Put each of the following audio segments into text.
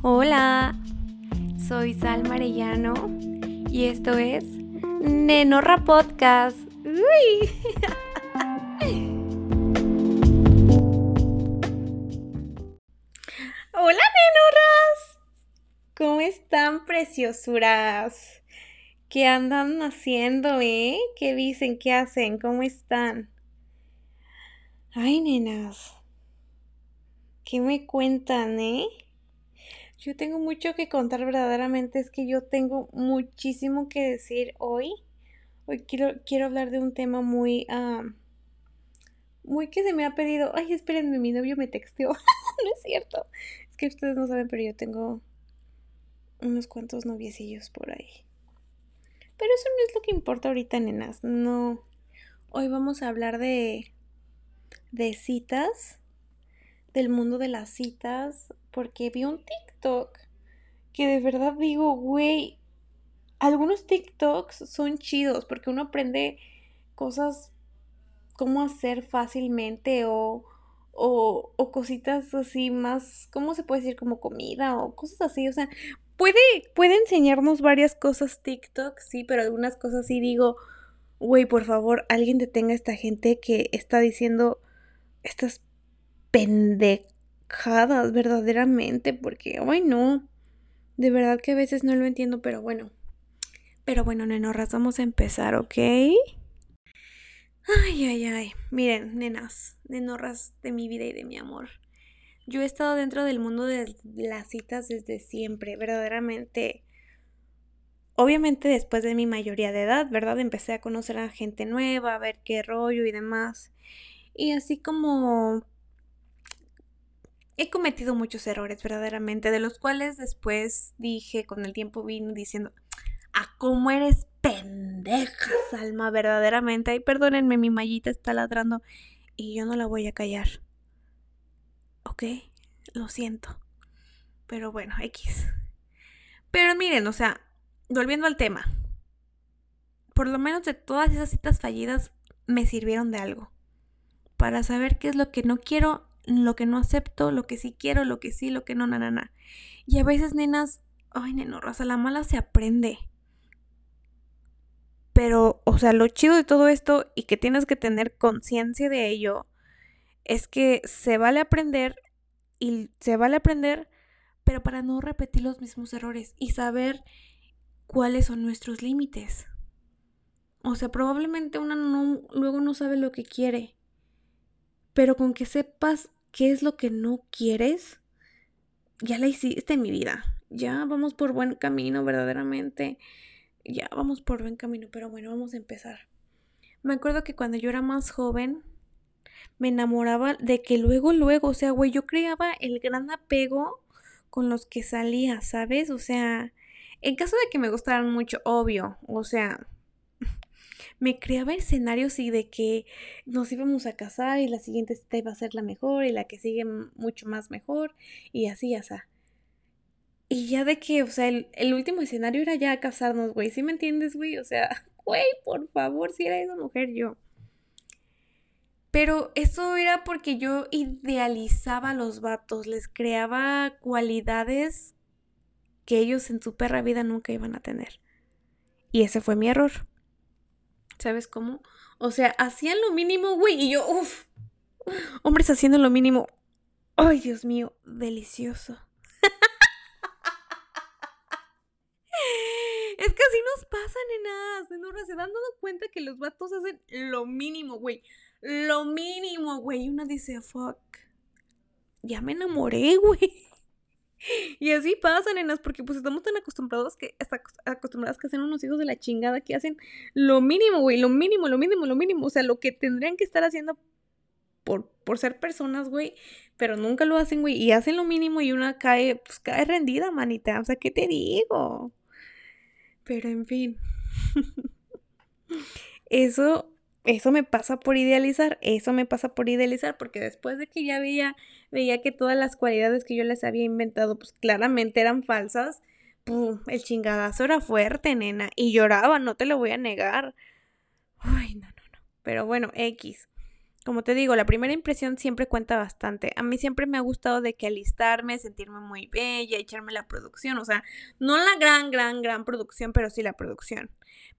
Hola, soy Sal Marellano y esto es Nenorra Podcast. Uy. Hola, nenorras. ¿Cómo están, preciosuras? ¿Qué andan haciendo, eh? ¿Qué dicen? ¿Qué hacen? ¿Cómo están? Ay, nenas. ¿Qué me cuentan, eh? Yo tengo mucho que contar verdaderamente, es que yo tengo muchísimo que decir hoy. Hoy quiero, quiero hablar de un tema muy, muy que se me ha pedido. Ay, espérenme, mi novio me texteó. no es cierto. Es que ustedes no saben, pero yo tengo unos cuantos noviecillos por ahí. Pero eso no es lo que importa ahorita, nenas. No. Hoy vamos a hablar de, de citas, del mundo de las citas, porque vi un TikTok que de verdad digo, güey, algunos TikToks son chidos porque uno aprende cosas cómo hacer fácilmente o, o, o cositas así más, ¿cómo se puede decir? Como comida o cosas así, o sea, puede, puede enseñarnos varias cosas TikTok, sí, pero algunas cosas sí digo, güey, por favor, alguien detenga a esta gente que está diciendo estas pendejas verdaderamente, porque, ay no, de verdad que a veces no lo entiendo, pero bueno. Pero bueno, nenorras, vamos a empezar, ¿ok? Ay, ay, ay. Miren, nenas, nenorras de mi vida y de mi amor. Yo he estado dentro del mundo de las citas desde siempre, verdaderamente. Obviamente después de mi mayoría de edad, ¿verdad? Empecé a conocer a gente nueva, a ver qué rollo y demás. Y así como he cometido muchos errores verdaderamente, de los cuales después dije, con el tiempo vino diciendo, a ah, cómo eres pendeja, Salma, verdaderamente. Ay, perdónenme, mi mallita está ladrando y yo no la voy a callar. ¿Ok? Lo siento. Pero bueno, X. Pero miren, o sea, volviendo al tema. Por lo menos de todas esas citas fallidas me sirvieron de algo. Para saber qué es lo que no quiero lo que no acepto, lo que sí quiero, lo que sí, lo que no, na, na. Y a veces, nenas, ay, nenorras, a la mala se aprende. Pero, o sea, lo chido de todo esto y que tienes que tener conciencia de ello es que se vale aprender y se vale aprender, pero para no repetir los mismos errores y saber cuáles son nuestros límites. O sea, probablemente una no, luego no sabe lo que quiere, pero con que sepas qué es lo que no quieres, ya la hiciste en mi vida. Ya vamos por buen camino, verdaderamente. Ya vamos por buen camino, pero bueno, vamos a empezar. Me acuerdo que cuando yo era más joven, me enamoraba de que luego, luego, o sea, güey, yo creaba el gran apego con los que salía, ¿sabes? O sea, en caso de que me gustaran mucho, obvio, o sea, me creaba escenarios y de que nos íbamos a casar y la siguiente iba a ser la mejor y la que sigue mucho más mejor y así, así. Y ya de que, o sea, el, el último escenario era ya casarnos, güey. ¿Sí me entiendes, güey? O sea, güey, por favor, si era esa mujer yo. Pero eso era porque yo idealizaba a los vatos, les creaba cualidades que ellos en su perra vida nunca iban a tener. Y ese fue mi error. ¿Sabes cómo? O sea, hacían lo mínimo, güey, y yo, uff, hombres haciendo lo mínimo. Ay, Dios mío, delicioso. es que así nos pasa, nenas. Nenas, se dan dado cuenta que los vatos hacen lo mínimo, güey. Lo mínimo, güey. Y una dice, fuck. Ya me enamoré, güey. Y así pasa, nenas, porque pues estamos tan acostumbrados que, hasta acostumbradas que hacen unos hijos de la chingada que hacen lo mínimo, güey, lo mínimo, lo mínimo, lo mínimo. O sea, lo que tendrían que estar haciendo por, por ser personas, güey, pero nunca lo hacen, güey, y hacen lo mínimo y una cae, pues cae rendida, manita. O sea, ¿qué te digo? Pero en fin. Eso eso me pasa por idealizar, eso me pasa por idealizar, porque después de que ya veía, veía que todas las cualidades que yo les había inventado, pues claramente eran falsas, pum, el chingadazo era fuerte, nena, y lloraba, no te lo voy a negar. Ay, no, no, no. Pero bueno, X. como te digo, la primera impresión siempre cuenta bastante. A mí siempre me ha gustado de que alistarme, sentirme muy bella, echarme la producción. O sea, no la gran, gran, gran producción, pero sí la producción.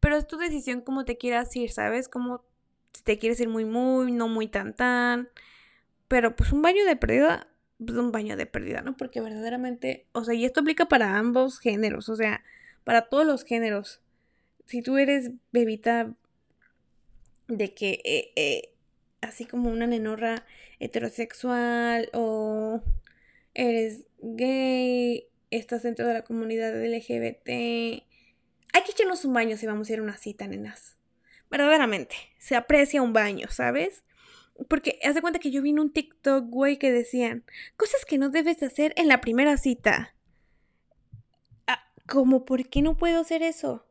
Pero es tu decisión cómo te quieras ir, ¿sabes? Como si te quieres ir muy, muy, no muy tan, tan. Pero pues un baño de pérdida, pues un baño de pérdida, ¿no? Porque verdaderamente, o sea, y esto aplica para ambos géneros, o sea, para todos los géneros. Si tú eres bebita de que eh, eh, así como una nenorra heterosexual o eres gay, estás dentro de la comunidad LGBT. Hay que echarnos un baño si vamos a ir a una cita, nenas. Verdaderamente, se aprecia un baño, ¿sabes? Porque haz de cuenta que yo vi en un TikTok, güey, que decían cosas que no debes hacer en la primera cita. Ah, ¿Cómo? ¿Por qué no puedo hacer eso?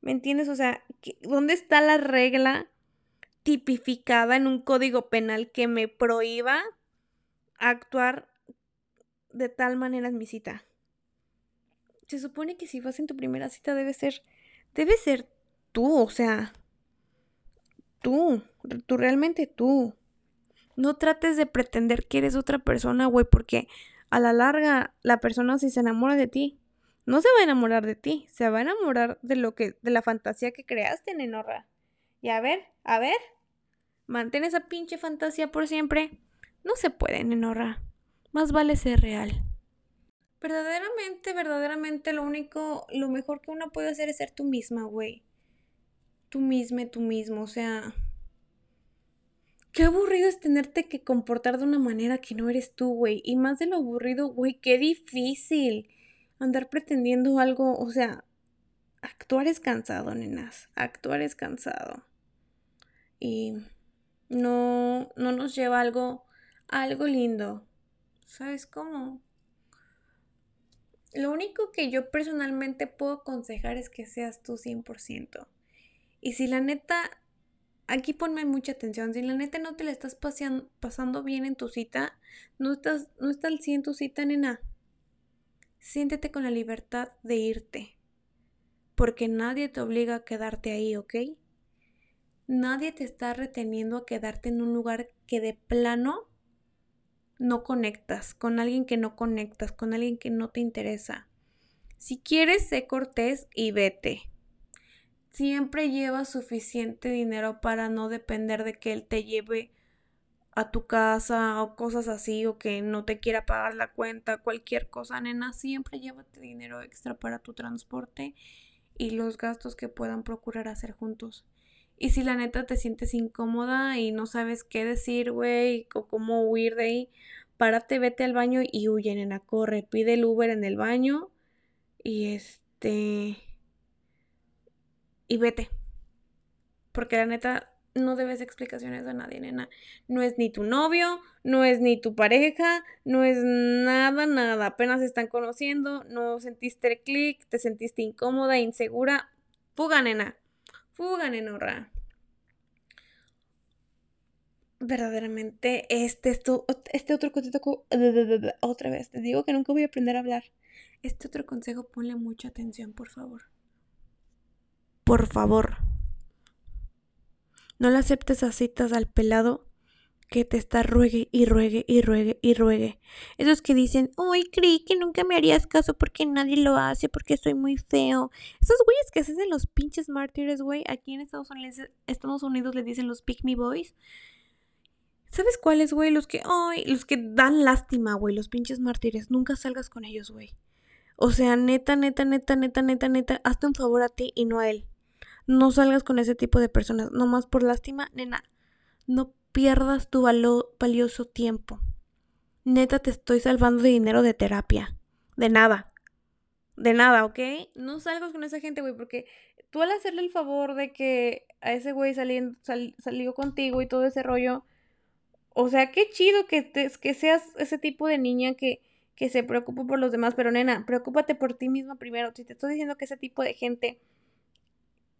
¿Me entiendes? O sea, ¿dónde está la regla tipificada en un código penal que me prohíba actuar de tal manera en mi cita. Se supone que si vas en tu primera cita debe ser, debe ser tú, o sea, tú, tú realmente tú. No trates de pretender que eres otra persona, güey, porque a la larga la persona si se enamora de ti, no se va a enamorar de ti, se va a enamorar de lo que, de la fantasía que creaste, Nenorra. Y a ver, a ver, mantén esa pinche fantasía por siempre. No se puede, Nenorra. Más vale ser real. Verdaderamente, verdaderamente lo único, lo mejor que uno puede hacer es ser tú misma, güey. Tú misma, tú mismo, o sea... Qué aburrido es tenerte que comportar de una manera que no eres tú, güey. Y más de lo aburrido, güey, qué difícil andar pretendiendo algo, o sea, actuar es cansado, nenas. Actuar es cansado y no, no nos lleva algo, algo lindo. ¿Sabes cómo? Lo único que yo personalmente puedo aconsejar es que seas tú 100%. Y si la neta, aquí ponme mucha atención, si la neta no te la estás pasando bien en tu cita, no estás, no está al 100 tu cita, nena. Siéntete con la libertad de irte. Porque nadie te obliga a quedarte ahí, ¿ok? Nadie te está reteniendo a quedarte en un lugar que de plano no conectas, con alguien que no conectas, con alguien que no te interesa. Si quieres, sé cortés y vete. Siempre lleva suficiente dinero para no depender de que él te lleve a tu casa o cosas así o que no te quiera pagar la cuenta, cualquier cosa, nena, siempre llévate dinero extra para tu transporte y los gastos que puedan procurar hacer juntos. Y si la neta te sientes incómoda y no sabes qué decir, güey, o cómo huir de ahí, párate, vete al baño y huye, nena, corre, pide el Uber en el baño y este... Y vete. Porque la neta no debes explicaciones a nadie, nena. No es ni tu novio, no es ni tu pareja, no es nada, nada. Apenas están conociendo, no sentiste el clic, te sentiste incómoda, insegura. Fuga, nena. Fuga, nenorra verdaderamente este, esto, este otro consejo, otra vez, te digo que nunca voy a aprender a hablar. Este otro consejo, ponle mucha atención, por favor. Por favor. No le aceptes a citas al pelado que te está ruegue y ruegue y ruegue y ruegue. Esos que dicen, ay, creí que nunca me harías caso porque nadie lo hace, porque soy muy feo. Esos güeyes que hacen los pinches mártires, güey, aquí en Estados Unidos, Estados Unidos le dicen los pick me boys. ¿Sabes cuáles, güey? Los que, ay, los que dan lástima, güey, los pinches mártires. Nunca salgas con ellos, güey. O sea, neta, neta, neta, neta, neta, neta, hazte un favor a ti y no a él. No salgas con ese tipo de personas, nomás por lástima, nena. No pierdas tu valioso tiempo. Neta, te estoy salvando de dinero de terapia. De nada. De nada, ¿ok? No salgas con esa gente, güey, porque tú al hacerle el favor de que a ese güey salió contigo y todo ese rollo, o sea, qué chido que, que seas ese tipo de niña que, que se preocupa por los demás, pero nena, preocúpate por ti misma primero. Si te estoy diciendo que ese tipo de gente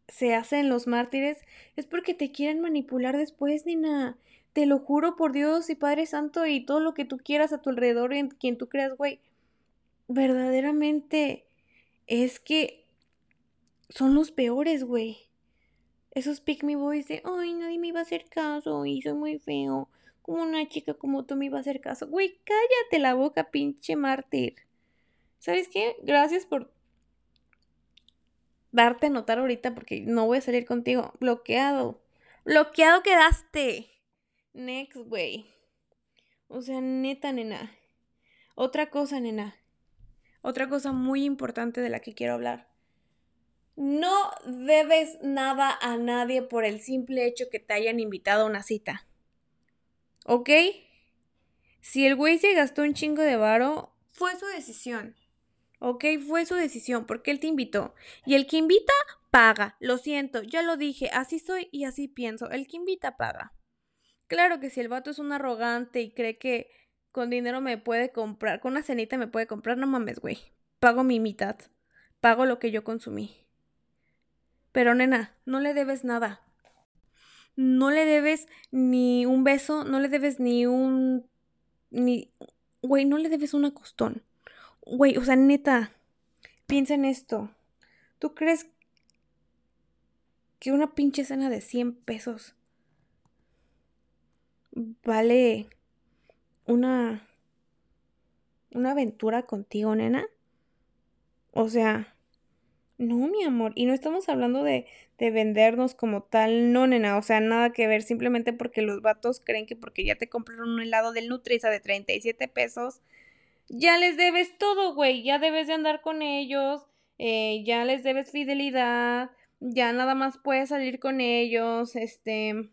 se hace en los mártires, es porque te quieren manipular después, nena. Te lo juro por Dios y Padre Santo y todo lo que tú quieras a tu alrededor y en quien tú creas, güey. Verdaderamente es que son los peores, güey. Esos pick me boys de, ay, nadie me iba a hacer caso y soy muy feo. Como una chica como tú me iba a hacer caso. Güey, cállate la boca, pinche mártir. ¿Sabes qué? Gracias por darte a notar ahorita porque no voy a salir contigo. Bloqueado. Bloqueado quedaste. Next, güey. O sea, neta, nena. Otra cosa, nena. Otra cosa muy importante de la que quiero hablar. No debes nada a nadie por el simple hecho que te hayan invitado a una cita. ¿Ok? Si el güey se gastó un chingo de varo, fue su decisión. ¿Ok? Fue su decisión porque él te invitó. Y el que invita, paga. Lo siento, ya lo dije, así soy y así pienso. El que invita, paga. Claro que si el vato es un arrogante y cree que con dinero me puede comprar, con una cenita me puede comprar, no mames, güey. Pago mi mitad. Pago lo que yo consumí. Pero nena, no le debes nada. No le debes ni un beso, no le debes ni un... ni... Güey, no le debes un acostón. Güey, o sea, neta, piensa en esto. ¿Tú crees que una pinche cena de 100 pesos vale una una aventura contigo, nena? O sea, no, mi amor, y no estamos hablando de, de vendernos como tal, no, nena, o sea, nada que ver, simplemente porque los vatos creen que porque ya te compraron un helado del Nutriza de 37 pesos, ya les debes todo, güey, ya debes de andar con ellos, eh, ya les debes fidelidad, ya nada más puedes salir con ellos, este,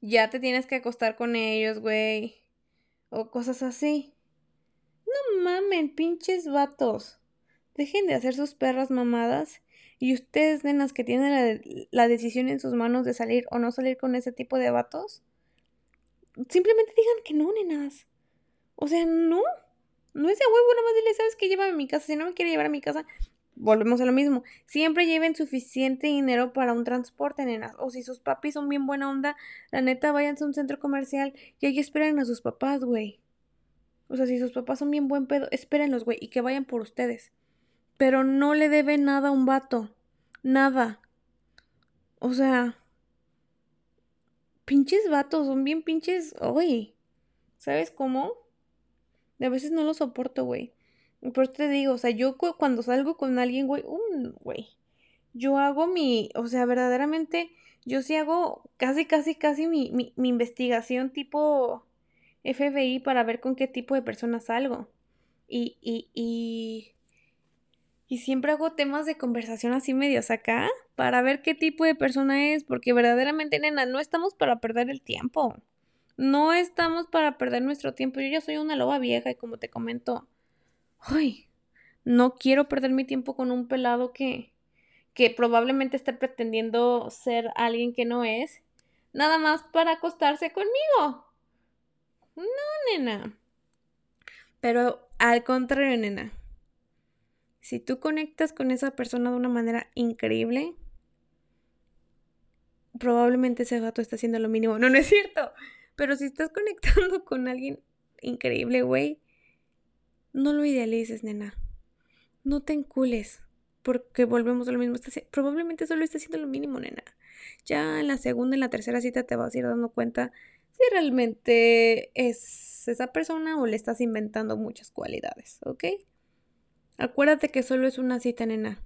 ya te tienes que acostar con ellos, güey, o cosas así. No mamen, pinches vatos. Dejen de hacer sus perras mamadas. Y ustedes, nenas, que tienen la, la, decisión en sus manos de salir o no salir con ese tipo de vatos, simplemente digan que no, nenas. O sea, no. No es de huevo, nada más dile, ¿sabes qué? Llévame a mi casa. Si no me quiere llevar a mi casa, volvemos a lo mismo. Siempre lleven suficiente dinero para un transporte, nenas. O si sus papis son bien buena onda, la neta, váyanse a un centro comercial y ahí esperen a sus papás, güey. O sea, si sus papás son bien buen pedo, espérenlos, güey, y que vayan por ustedes. Pero no le debe nada a un vato. Nada. O sea, pinches vatos, son bien pinches. Uy, ¿sabes cómo? A veces no lo soporto, güey. Por eso te digo, o sea, yo cuando salgo con alguien, güey, un güey. Yo hago mi, o sea, verdaderamente, yo sí hago casi, casi, casi mi, mi, mi investigación tipo FBI para ver con qué tipo de personas salgo. Y, y, y, y siempre hago temas de conversación así medios acá para ver qué tipo de persona es, porque verdaderamente, nena, no estamos para perder el tiempo. No estamos para perder nuestro tiempo. Yo ya soy una loba vieja y como te comento, ay, no quiero perder mi tiempo con un pelado que, que probablemente esté pretendiendo ser alguien que no es, nada más para acostarse conmigo. No, nena. Pero al contrario, nena. Si tú conectas con esa persona de una manera increíble, probablemente ese gato está haciendo lo mínimo. No, no es cierto. Pero si estás conectando con alguien increíble, güey, no lo idealices, nena. No te encules. Porque volvemos a lo mismo. probablemente solo está haciendo lo mínimo, nena. Ya en la segunda, en la tercera cita te vas a ir dando cuenta si realmente es esa persona o le estás inventando muchas cualidades, ¿ok? Acuérdate que solo es una cita, nena.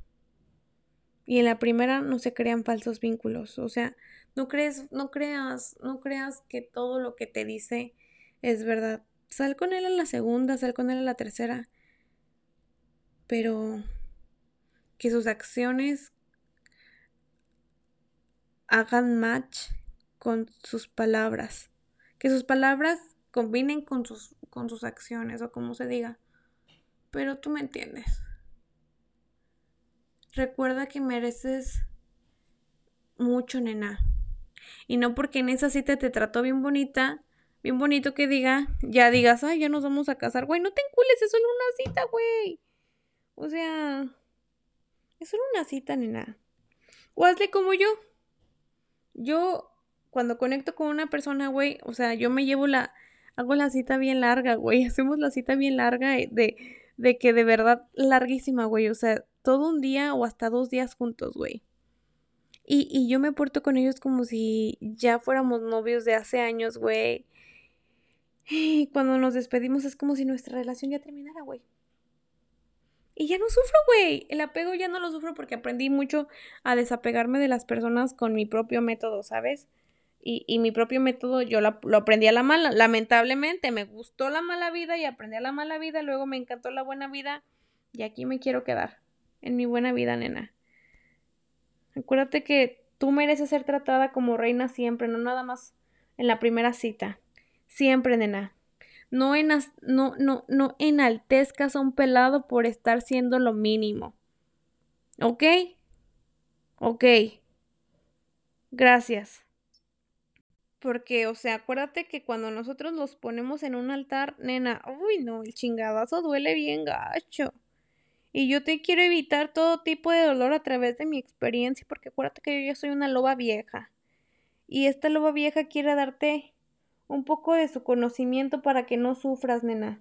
Y en la primera no se crean falsos vínculos. O sea, no crees, no creas, no creas que todo lo que te dice es verdad. Sal con él en la segunda, sal con él en la tercera. Pero que sus acciones hagan match con sus palabras. Que sus palabras combinen con sus, con sus acciones o como se diga. Pero tú me entiendes. Recuerda que mereces mucho, nena. Y no porque en esa cita te trató bien bonita, bien bonito que diga, ya digas, ay, ya nos vamos a casar, güey, no te encules, es solo una cita, güey. O sea, es solo una cita, nena. O hazle como yo. Yo, cuando conecto con una persona, güey, o sea, yo me llevo la, hago la cita bien larga, güey, hacemos la cita bien larga de de que de verdad larguísima, güey. O sea, todo un día o hasta dos días juntos, güey. Y, y yo me porto con ellos como si ya fuéramos novios de hace años, güey. Y cuando nos despedimos es como si nuestra relación ya terminara, güey. Y ya no sufro, güey. El apego ya no lo sufro porque aprendí mucho a desapegarme de las personas con mi propio método, ¿sabes? Y, mi propio método yo lo, aprendí a la mala. Lamentablemente me gustó la mala vida y aprendí a la mala vida. Luego me encantó la buena vida. Y aquí me quiero quedar. En mi buena vida, nena. Acuérdate que tú mereces ser tratada como reina siempre, no nada más en la primera cita. Siempre, nena. No, enas, no, no, no enaltezcas a un pelado por estar siendo lo mínimo. ¿Ok? Ok. Gracias. Porque, o sea, acuérdate que cuando nosotros los ponemos en un altar, nena, uy, no, el chingadazo duele bien gacho. Y yo te quiero evitar todo tipo de dolor a través de mi experiencia, porque acuérdate que yo ya soy una loba vieja. Y esta loba vieja quiere darte un poco de su conocimiento para que no sufras, nena.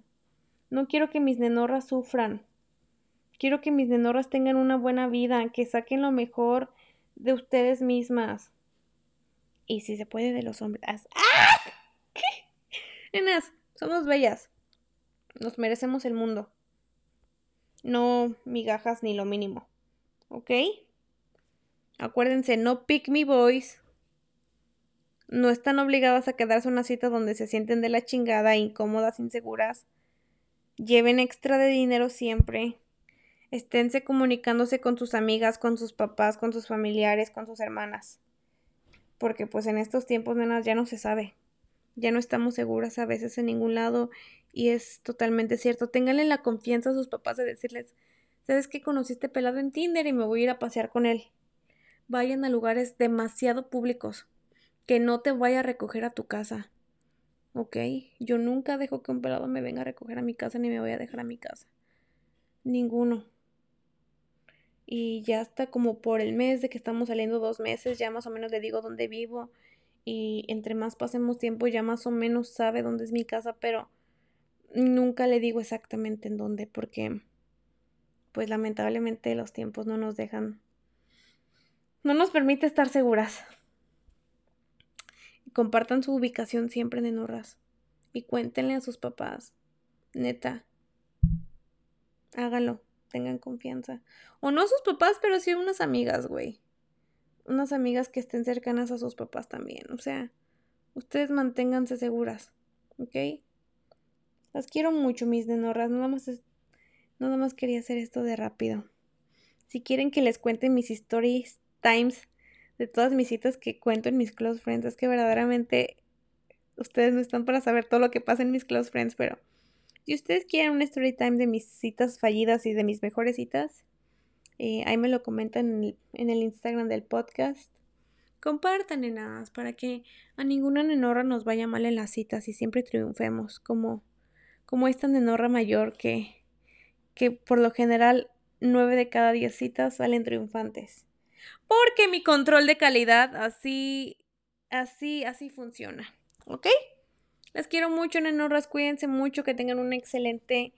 No quiero que mis nenorras sufran. Quiero que mis nenorras tengan una buena vida, que saquen lo mejor de ustedes mismas. Y si se puede de los hombres. ¡Ah! Nenas, somos bellas. Nos merecemos el mundo. No migajas ni lo mínimo. ¿Ok? Acuérdense, no pick me boys. No están obligadas a quedarse una cita donde se sienten de la chingada, incómodas, inseguras. Lleven extra de dinero siempre. Esténse comunicándose con sus amigas, con sus papás, con sus familiares, con sus hermanas. Porque pues en estos tiempos, nenas, ya no se sabe. Ya no estamos seguras a veces en ningún lado y es totalmente cierto. Ténganle la confianza a sus papás de decirles, ¿sabes qué? Conociste pelado en Tinder y me voy a ir a pasear con él. Vayan a lugares demasiado públicos que no te vaya a recoger a tu casa. ¿Ok? Yo nunca dejo que un pelado me venga a recoger a mi casa ni me vaya a dejar a mi casa. Ninguno. Y ya hasta como por el mes de que estamos saliendo dos meses, ya más o menos le digo dónde vivo. Y entre más pasemos tiempo, ya más o menos sabe dónde es mi casa, pero nunca le digo exactamente en dónde, porque pues lamentablemente los tiempos no nos dejan, no nos permite estar seguras compartan su ubicación siempre en Enorras. Y cuéntenle a sus papás. Neta. Háganlo. Tengan confianza. O no sus papás, pero sí unas amigas, güey. Unas amigas que estén cercanas a sus papás también. O sea, ustedes manténganse seguras. ¿Ok? Las quiero mucho, mis nenorras. Nada más, nada más quería hacer esto de rápido. Si quieren que les cuente mis stories times de todas mis citas que cuento en mis close friends. Es que verdaderamente ustedes no están para saber todo lo que pasa en mis close friends, pero si ustedes quieren un story time de mis citas fallidas y de mis mejores citas, eh, ahí me lo comentan en el, Instagram del podcast. Compartan nada para que a ninguna nenorra nos vaya mal en las citas y siempre triunfemos, como, como esta nenorra mayor que, que por lo general nueve de cada diez citas salen triunfantes. Porque mi control de calidad así, así, así funciona. ¿Ok? Les quiero mucho, nenorras. Cuídense mucho. Que tengan un excelente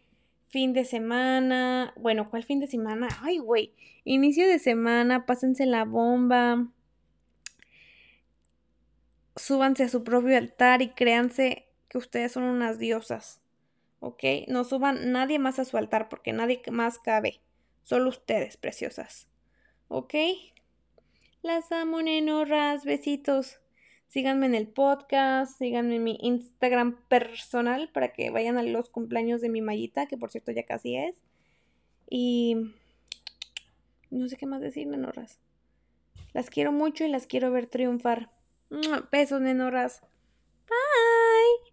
fin de semana. Bueno, ¿cuál fin de semana? Ay, güey. Inicio de semana. Pásense la bomba. Súbanse a su propio altar y créanse que ustedes son unas diosas. ¿Ok? No suban nadie más a su altar porque nadie más cabe. Solo ustedes, preciosas. ¿Ok? Las amo, nenorras. Besitos. Síganme en el podcast, síganme en mi Instagram personal para que vayan a los cumpleaños de mi mallita, que por cierto ya casi es. Y no sé qué más decir, nenorras. Las quiero mucho y las quiero ver triunfar. Besos, nenorras. Bye.